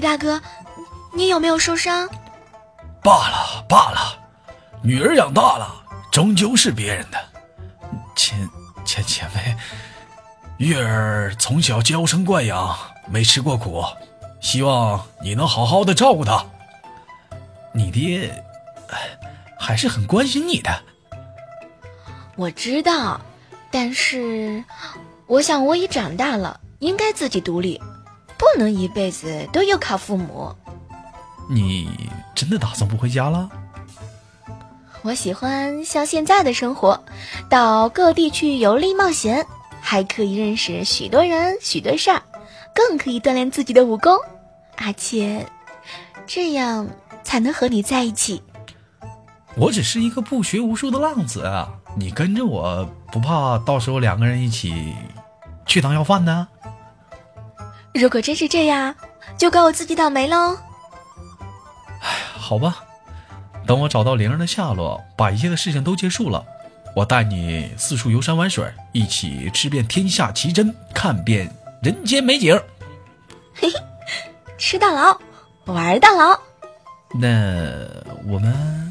大哥，你有没有受伤？罢了罢了，女儿养大了，终究是别人的。前前前辈，月儿从小娇生惯养，没吃过苦，希望你能好好的照顾她。你爹，还是很关心你的。我知道，但是我想我已长大了，应该自己独立，不能一辈子都要靠父母。你真的打算不回家了？我喜欢像现在的生活，到各地去游历冒险，还可以认识许多人、许多事儿，更可以锻炼自己的武功，而且这样才能和你在一起。我只是一个不学无术的浪子啊！你跟着我不怕到时候两个人一起去当要饭呢？如果真是这样，就怪我自己倒霉喽。哎，好吧。等我找到灵儿的下落，把一切的事情都结束了，我带你四处游山玩水，一起吃遍天下奇珍，看遍人间美景。嘿嘿，吃大牢，玩大牢。那我们。